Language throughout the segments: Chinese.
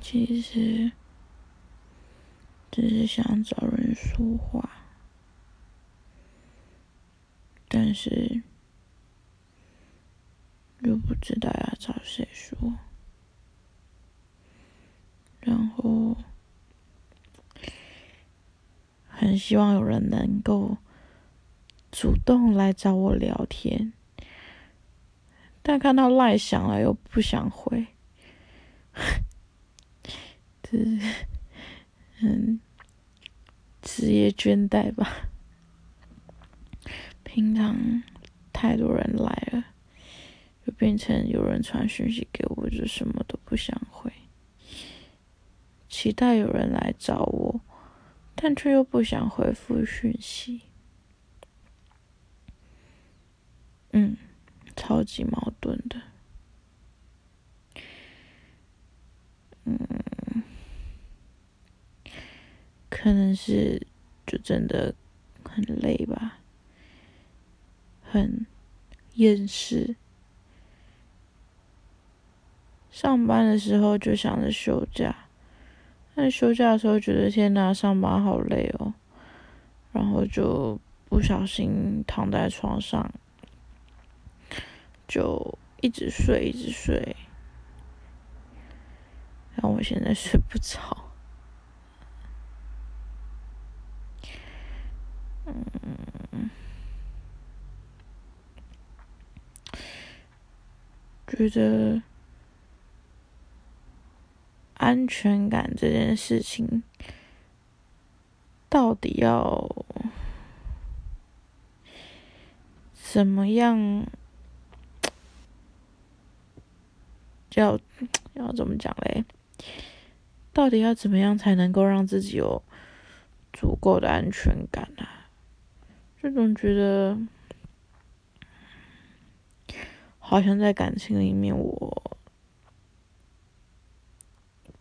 其实只是想找人说话，但是又不知道要找谁说，然后很希望有人能够主动来找我聊天，但看到赖想了又不想回。是，嗯，职业倦怠吧。平常太多人来了，就变成有人传讯息给我，就什么都不想回。期待有人来找我，但却又不想回复讯息。嗯，超级矛盾的。可能是就真的很累吧，很厌世。上班的时候就想着休假，但休假的时候觉得天哪，上班好累哦，然后就不小心躺在床上，就一直睡，一直睡，然后我现在睡不着。嗯，觉得安全感这件事情，到底要怎么样？要要怎么讲嘞？到底要怎么样才能够让自己有足够的安全感呢？这种觉得，好像在感情里面，我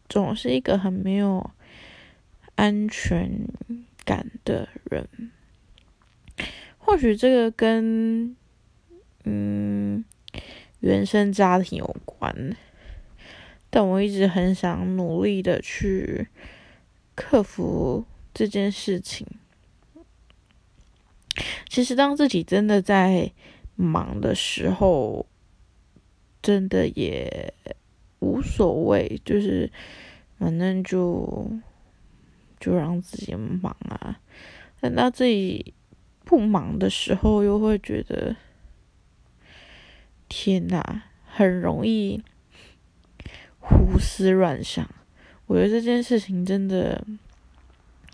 总是一个很没有安全感的人。或许这个跟嗯原生家庭有关，但我一直很想努力的去克服这件事情。其实，当自己真的在忙的时候，真的也无所谓，就是反正就就让自己忙啊。等到自己不忙的时候，又会觉得天哪，很容易胡思乱想。我觉得这件事情真的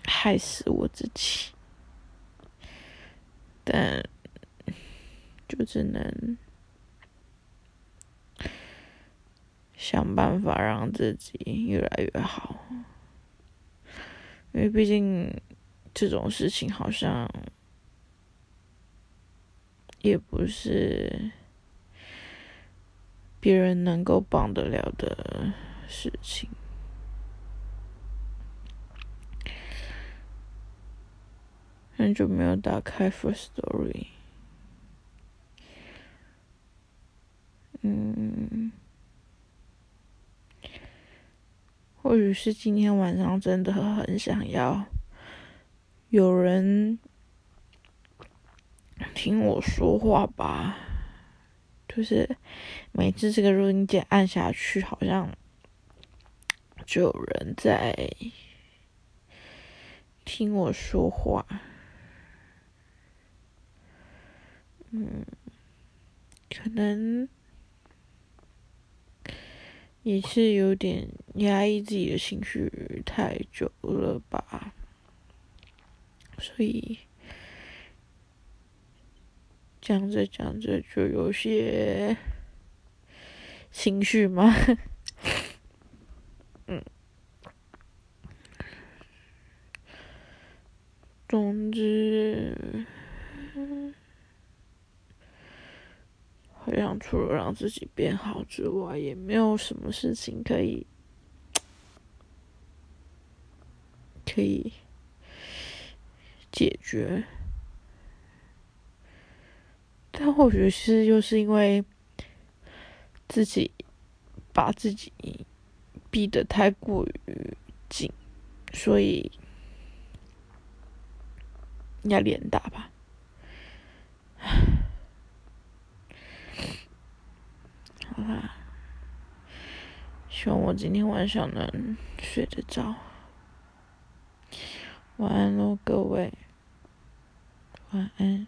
害死我自己。但就只能想办法让自己越来越好，因为毕竟这种事情好像也不是别人能够帮得了的事情。很久没有打开 First Story，或许是今天晚上真的很想要有人听我说话吧，就是每次这个录音键按下去，好像就有人在听我说话。嗯，可能也是有点压抑自己的情绪太久了吧，所以讲着讲着就有些情绪嘛。嗯，总之。这样除了让自己变好之外，也没有什么事情可以可以解决。但或许是又是因为自己把自己逼得太过于紧，所以压力很大吧。好啦，希望我今天晚上能睡得着。晚安喽，各位，晚安。